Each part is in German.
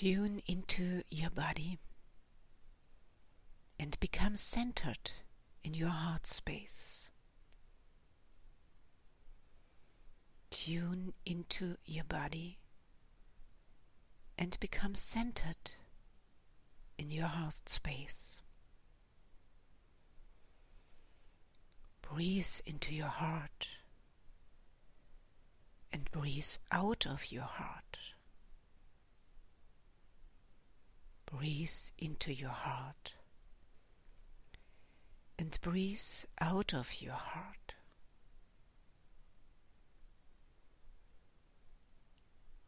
Tune into your body and become centered in your heart space. Tune into your body and become centered in your heart space. Breathe into your heart and breathe out of your heart. Breathe into your heart and breathe out of your heart.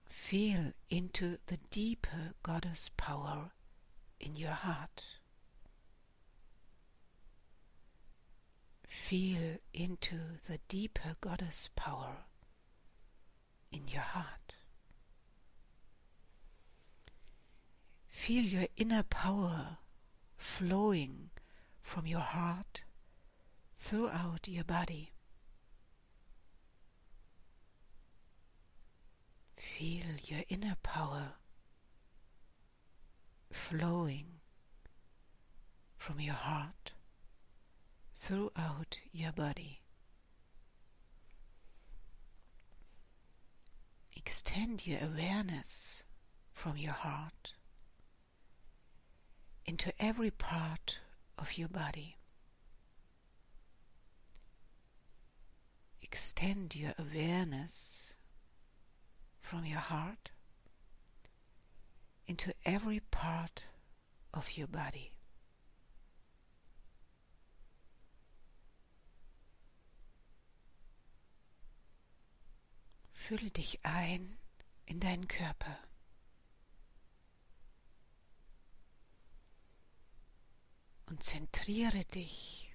Feel into the deeper goddess power in your heart. Feel into the deeper goddess power in your heart. Feel your inner power flowing from your heart throughout your body. Feel your inner power flowing from your heart throughout your body. Extend your awareness from your heart into every part of your body. Extend your awareness from your heart into every part of your body. Fülle dich ein in deinen Körper. Und zentriere dich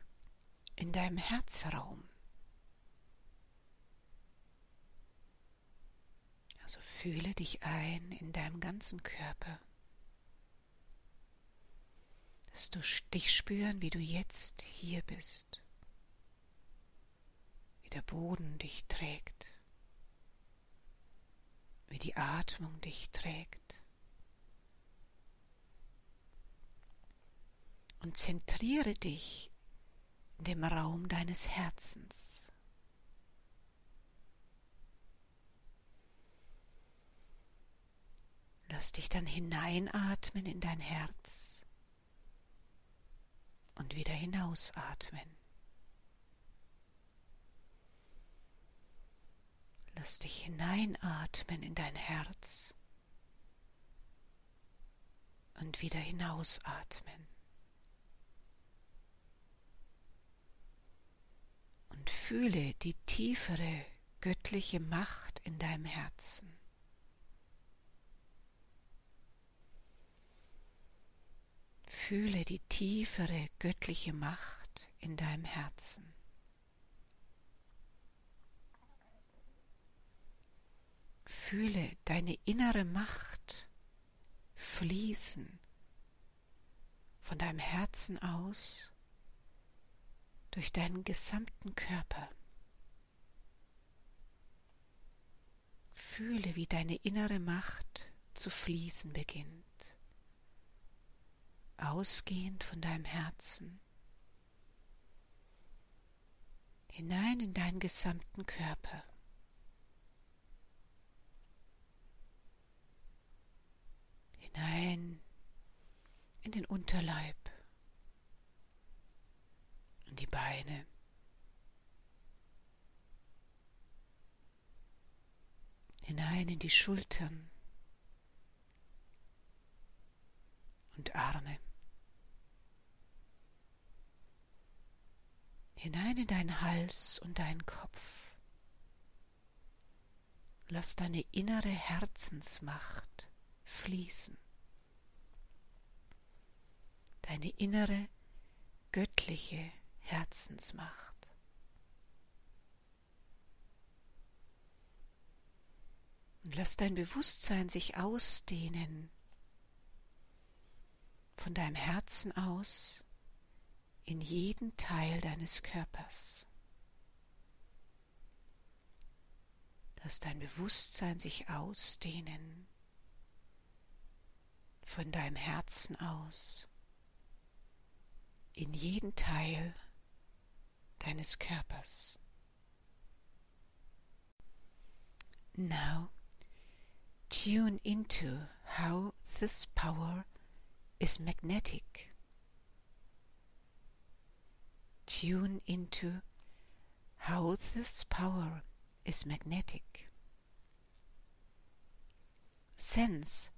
in deinem Herzraum. Also fühle dich ein in deinem ganzen Körper. Dass du dich spüren, wie du jetzt hier bist. Wie der Boden dich trägt wie die Atmung dich trägt. Und zentriere dich in dem Raum deines Herzens. Lass dich dann hineinatmen in dein Herz und wieder hinausatmen. Lass dich hineinatmen in dein Herz und wieder hinausatmen. Und fühle die tiefere göttliche Macht in deinem Herzen. Fühle die tiefere göttliche Macht in deinem Herzen. Fühle deine innere Macht fließen von deinem Herzen aus durch deinen gesamten Körper. Fühle, wie deine innere Macht zu fließen beginnt, ausgehend von deinem Herzen hinein in deinen gesamten Körper. hinein in den Unterleib und die Beine. Hinein in die Schultern und Arme. Hinein in deinen Hals und deinen Kopf. Lass deine innere Herzensmacht fließen deine innere göttliche Herzensmacht. Und lass dein Bewusstsein sich ausdehnen von deinem Herzen aus in jeden Teil deines Körpers. Lass dein Bewusstsein sich ausdehnen von deinem Herzen aus in jeden Teil deines Körpers. Now tune into how this power is magnetic. Tune into how this power is magnetic. Sense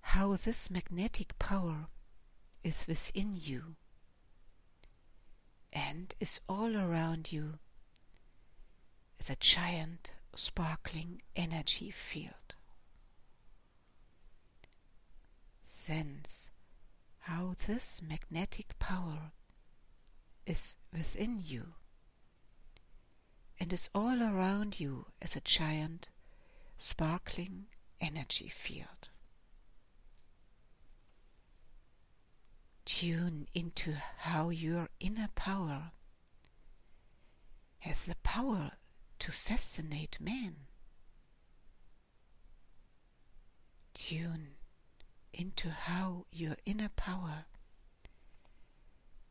how this magnetic power is within you and is all around you as a giant sparkling energy field. Sense how this magnetic power is within you and is all around you as a giant sparkling energy field. Tune into how your inner power has the power to fascinate man. Tune into how your inner power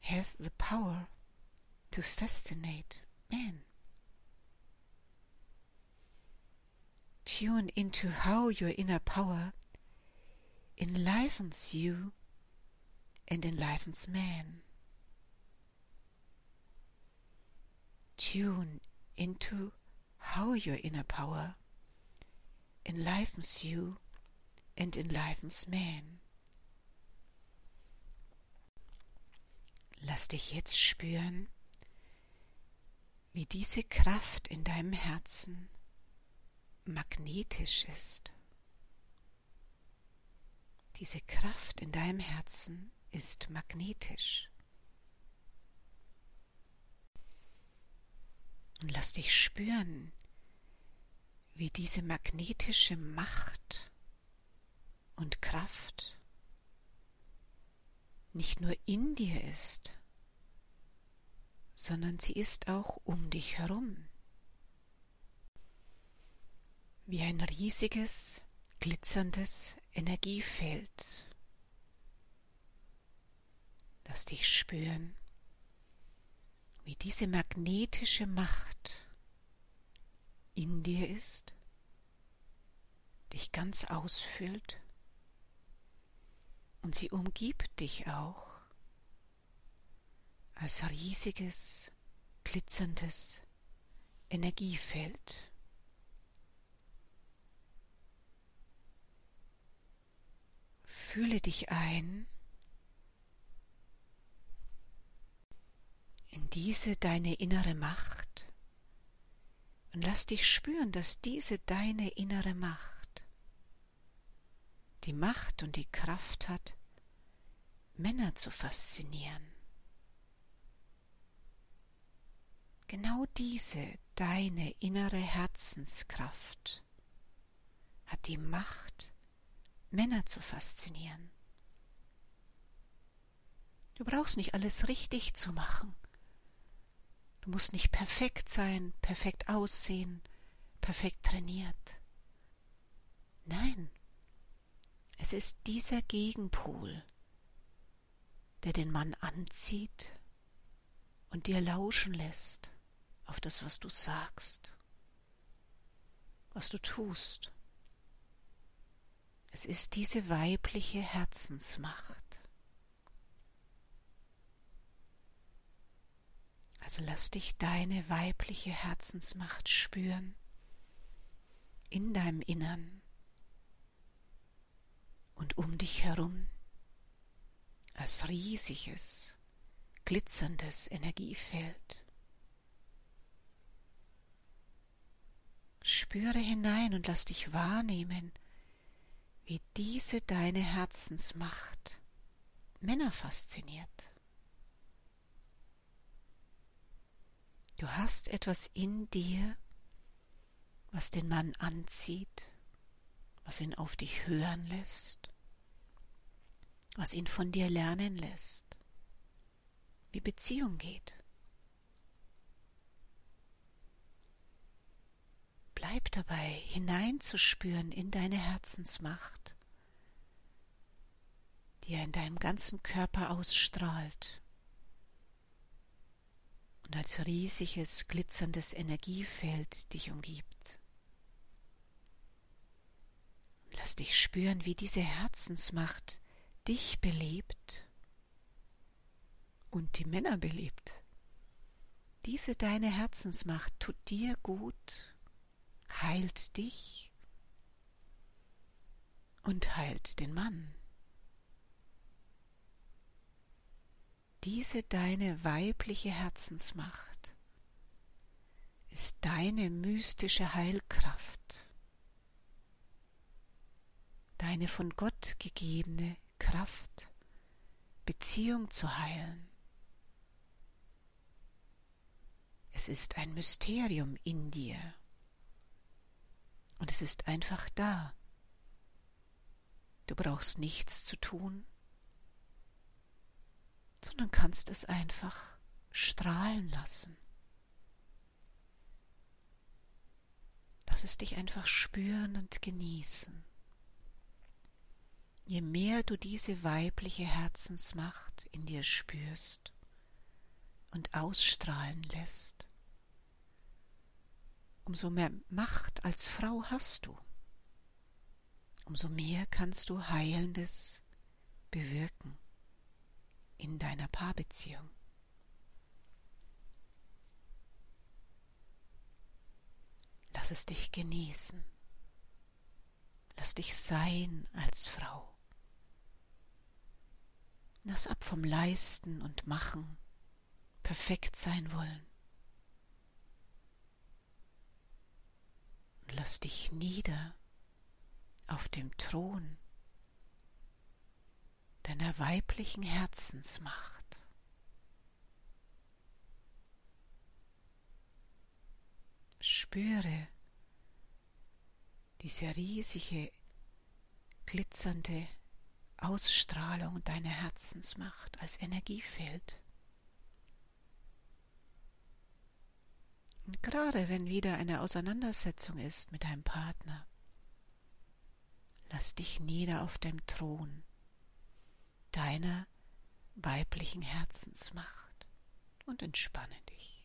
has the power to fascinate man. Tune into how your inner power enlivens you and enlivens man. Tune into how your inner power enlivens you and enlivens man. Lass dich jetzt spüren, wie diese Kraft in deinem Herzen magnetisch ist. Diese Kraft in deinem Herzen ist magnetisch. Und lass dich spüren, wie diese magnetische Macht und Kraft nicht nur in dir ist, sondern sie ist auch um dich herum. Wie ein riesiges, glitzerndes Energiefeld. Lass dich spüren, wie diese magnetische Macht in dir ist, dich ganz ausfüllt und sie umgibt dich auch als riesiges, glitzerndes Energiefeld. Fühle dich ein in diese deine innere Macht und lass dich spüren, dass diese deine innere Macht die Macht und die Kraft hat, Männer zu faszinieren. Genau diese deine innere Herzenskraft hat die Macht, Männer zu faszinieren. Du brauchst nicht alles richtig zu machen. Du musst nicht perfekt sein, perfekt aussehen, perfekt trainiert. Nein, es ist dieser Gegenpol, der den Mann anzieht und dir lauschen lässt auf das, was du sagst, was du tust. Es ist diese weibliche Herzensmacht. Also lass dich deine weibliche Herzensmacht spüren in deinem Innern und um dich herum als riesiges, glitzerndes Energiefeld. Spüre hinein und lass dich wahrnehmen, wie diese deine Herzensmacht Männer fasziniert. Du hast etwas in dir, was den Mann anzieht, was ihn auf dich hören lässt, was ihn von dir lernen lässt, wie Beziehung geht. Bleib dabei, hineinzuspüren in deine Herzensmacht die er in deinem ganzen Körper ausstrahlt und als riesiges, glitzerndes Energiefeld dich umgibt. Lass dich spüren, wie diese Herzensmacht dich belebt und die Männer belebt. Diese deine Herzensmacht tut dir gut, heilt dich und heilt den Mann. Diese deine weibliche Herzensmacht ist deine mystische Heilkraft, deine von Gott gegebene Kraft, Beziehung zu heilen. Es ist ein Mysterium in dir und es ist einfach da. Du brauchst nichts zu tun, sondern kannst es einfach strahlen lassen. Lass es dich einfach spüren und genießen. Je mehr du diese weibliche Herzensmacht in dir spürst und ausstrahlen lässt, umso mehr Macht als Frau hast du, umso mehr kannst du Heilendes bewirken in deiner Paarbeziehung. Lass es dich genießen. Lass dich sein als Frau. Lass ab vom Leisten und Machen, perfekt sein wollen. Lass dich nieder auf dem Thron deiner weiblichen Herzensmacht. Spüre diese riesige, glitzernde Ausstrahlung deiner Herzensmacht als Energiefeld. Und gerade wenn wieder eine Auseinandersetzung ist mit deinem Partner, lass dich nieder auf dem Thron deiner weiblichen Herzensmacht und entspanne dich.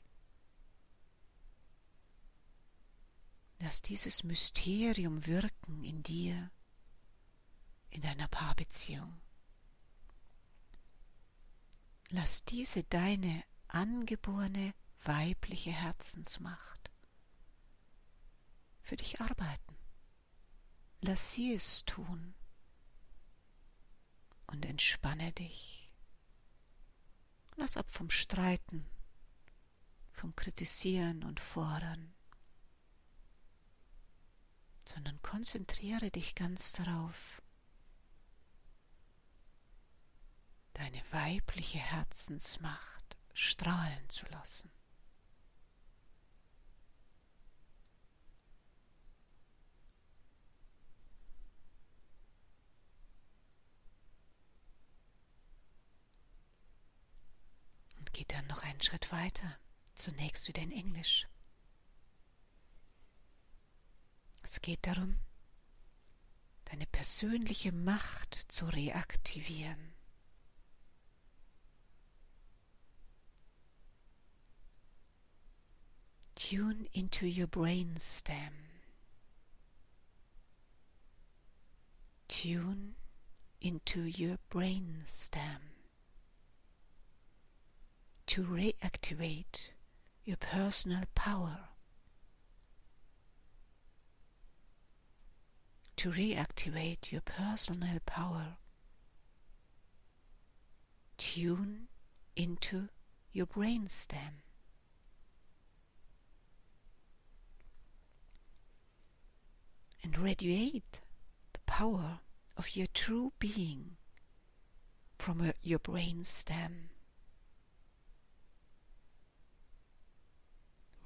Lass dieses Mysterium wirken in dir, in deiner Paarbeziehung. Lass diese deine angeborene weibliche Herzensmacht für dich arbeiten. Lass sie es tun und entspanne dich. Lass ab vom Streiten, vom Kritisieren und Fordern, sondern konzentriere dich ganz darauf, deine weibliche Herzensmacht strahlen zu lassen. Geht dann noch einen Schritt weiter, zunächst wieder in Englisch. Es geht darum, deine persönliche Macht zu reaktivieren. Tune into your brainstem. Tune into your brainstem. To reactivate your personal power, to reactivate your personal power. Tune into your brainstem. And radiate the power of your true being from your brainstem.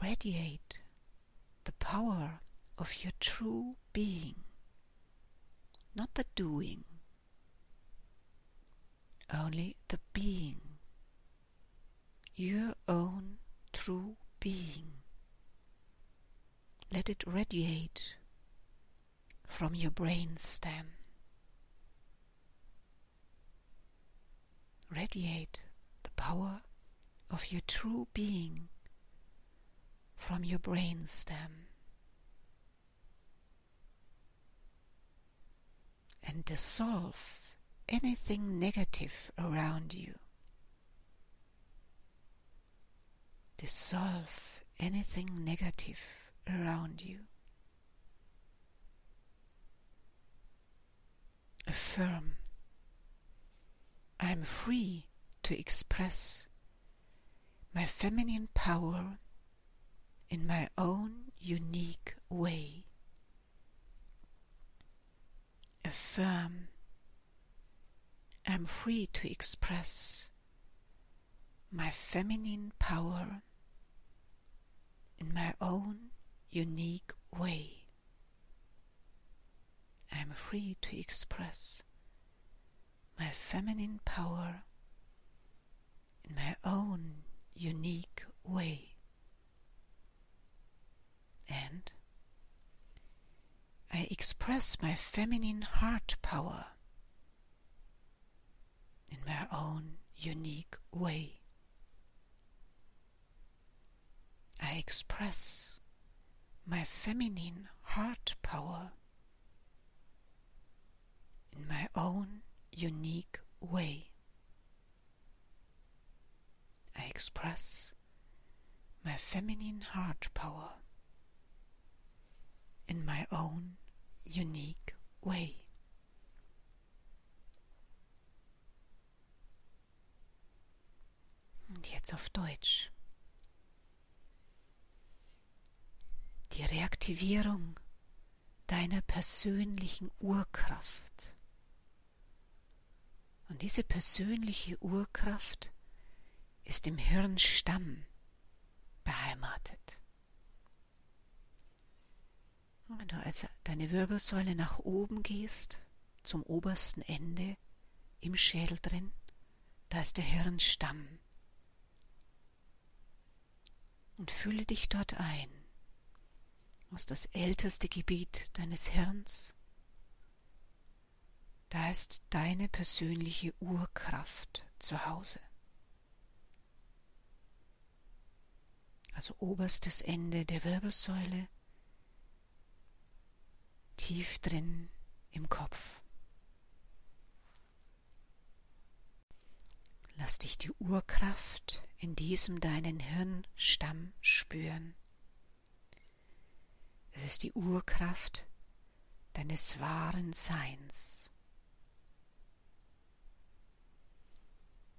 Radiate the power of your true being, not the doing, only the being, your own true being. Let it radiate from your brain stem. radiate the power of your true being from your brain stem and dissolve anything negative around you. Dissolve anything negative around you. Affirm, I am free to express my feminine power in my own unique way. Affirm, I'm free to express my feminine power in my own unique way. I am free to express my feminine power in my own unique way. And I express my feminine heart power in my own unique way. I express my feminine heart power in my own unique way. I express my feminine heart power in my own unique way. Und jetzt auf Deutsch. Die Reaktivierung deiner persönlichen Urkraft. Und diese persönliche Urkraft ist im Hirnstamm beheimatet. Wenn du also deine Wirbelsäule nach oben gehst, zum obersten Ende im Schädel drin, da ist der Hirnstamm. Und fühle dich dort ein, aus das älteste Gebiet deines Hirns. Da ist deine persönliche Urkraft zu Hause. Also oberstes Ende der Wirbelsäule, tief drin im Kopf. Lass dich die Urkraft in diesem deinen Hirnstamm spüren. Es ist die Urkraft deines wahren Seins.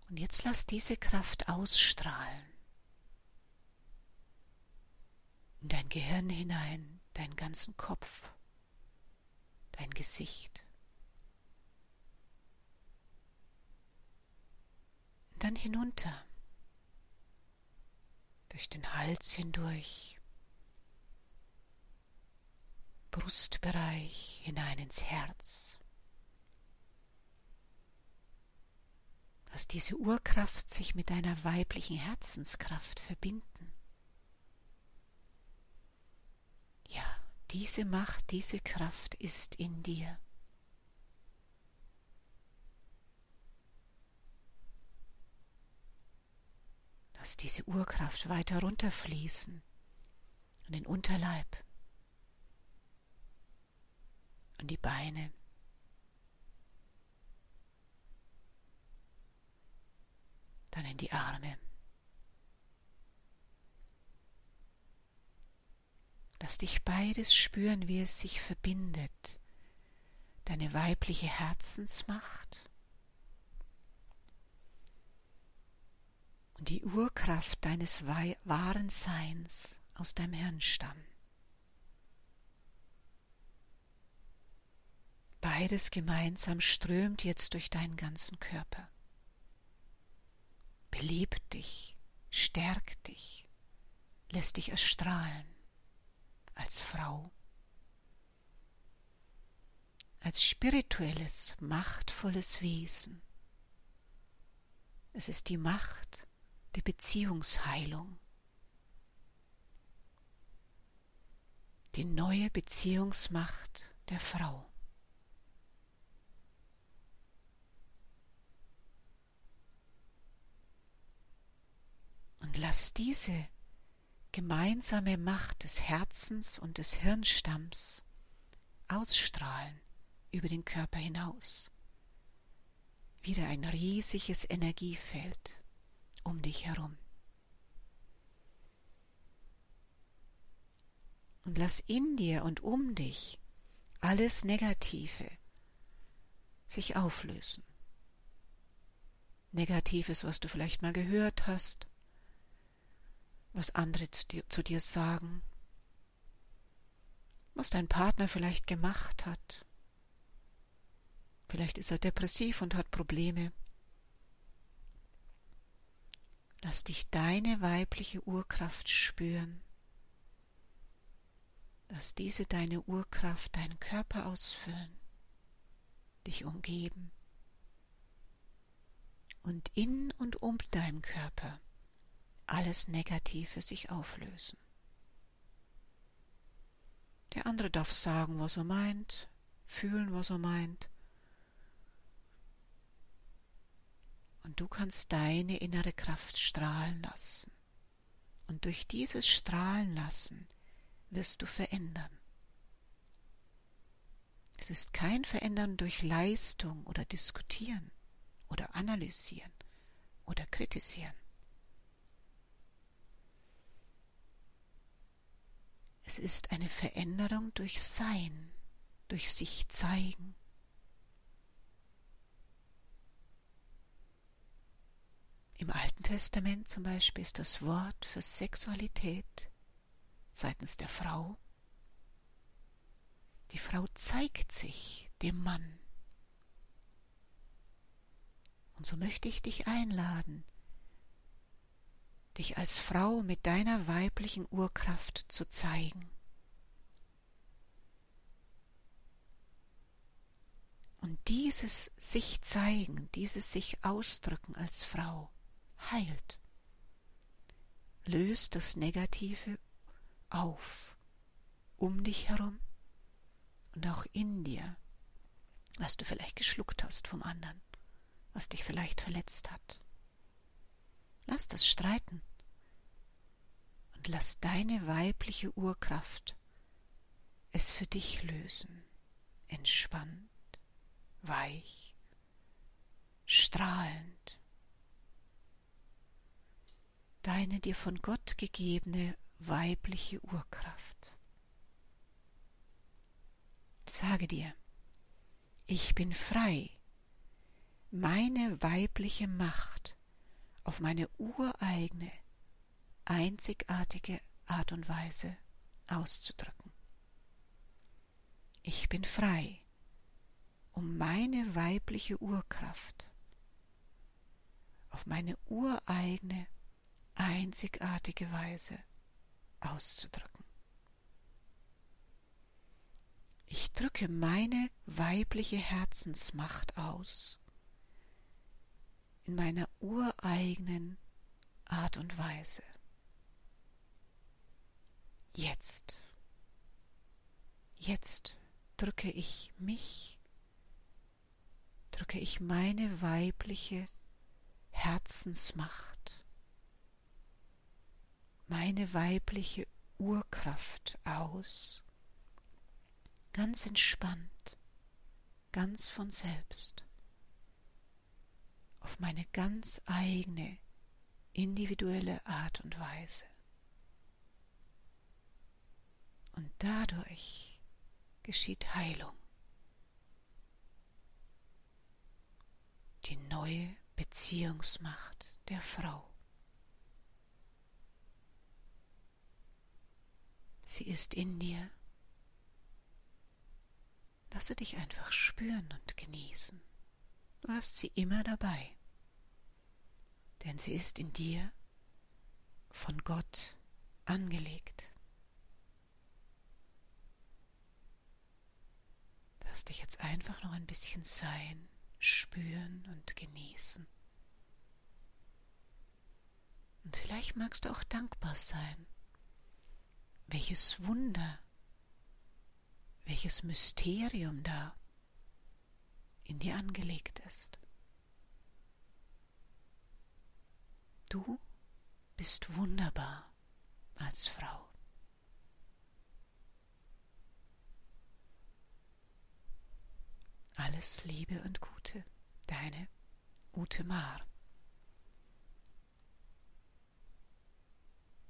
Und jetzt lass diese Kraft ausstrahlen in dein Gehirn hinein, deinen ganzen Kopf dein Gesicht. Dann hinunter, durch den Hals hindurch, Brustbereich hinein ins Herz. Lass diese Urkraft sich mit deiner weiblichen Herzenskraft verbinden. Diese Macht, diese Kraft ist in dir. Lass diese Urkraft weiter runterfließen an den Unterleib, an die Beine. Dann in die Arme. Lass dich beides spüren, wie es sich verbindet. Deine weibliche Herzensmacht und die Urkraft deines wahren Seins aus deinem Hirnstamm. Beides gemeinsam strömt jetzt durch deinen ganzen Körper. Belebt dich, stärkt dich, lässt dich erstrahlen als Frau, als spirituelles, machtvolles Wesen. Es ist die Macht der Beziehungsheilung, die neue Beziehungsmacht der Frau. Und lass diese gemeinsame Macht des Herzens und des Hirnstamms ausstrahlen über den Körper hinaus. Wieder ein riesiges Energiefeld um dich herum. Und lass in dir und um dich alles Negative sich auflösen. Negatives, was du vielleicht mal gehört hast, was andere zu dir, zu dir sagen, was dein Partner vielleicht gemacht hat. Vielleicht ist er depressiv und hat Probleme. Lass dich deine weibliche Urkraft spüren. Lass diese deine Urkraft deinen Körper ausfüllen, dich umgeben und in und um deinem Körper alles Negative sich auflösen. Der andere darf sagen, was er meint, fühlen, was er meint. Und du kannst deine innere Kraft strahlen lassen. Und durch dieses Strahlen lassen wirst du verändern. Es ist kein Verändern durch Leistung oder Diskutieren oder Analysieren oder Kritisieren. Es ist eine Veränderung durch Sein, durch sich zeigen. Im Alten Testament zum Beispiel ist das Wort für Sexualität seitens der Frau. Die Frau zeigt sich dem Mann. Und so möchte ich dich einladen, dich als Frau mit deiner weiblichen Urkraft zu zeigen. Und dieses sich zeigen, dieses sich ausdrücken als Frau heilt, löst das Negative auf, um dich herum und auch in dir, was du vielleicht geschluckt hast vom anderen, was dich vielleicht verletzt hat. Lass das streiten und lass deine weibliche Urkraft es für dich lösen, entspannt, weich, strahlend. Deine dir von Gott gegebene weibliche Urkraft. Sage dir, ich bin frei, meine weibliche Macht auf meine ureigene, einzigartige Art und Weise auszudrücken. Ich bin frei, um meine weibliche Urkraft auf meine ureigene, einzigartige Weise auszudrücken. Ich drücke meine weibliche Herzensmacht aus in meiner ureigenen Art und Weise. Jetzt, jetzt drücke ich mich, drücke ich meine weibliche Herzensmacht, meine weibliche Urkraft aus, ganz entspannt, ganz von selbst auf meine ganz eigene, individuelle Art und Weise. Und dadurch geschieht Heilung. Die neue Beziehungsmacht der Frau. Sie ist in dir. Lasse dich einfach spüren und genießen. Du hast sie immer dabei denn sie ist in dir von Gott angelegt. Lass dich jetzt einfach noch ein bisschen sein, spüren und genießen. Und vielleicht magst du auch dankbar sein. Welches Wunder, welches Mysterium da in dir angelegt ist. Du bist wunderbar als Frau. Alles Liebe und Gute, deine Ute Maar.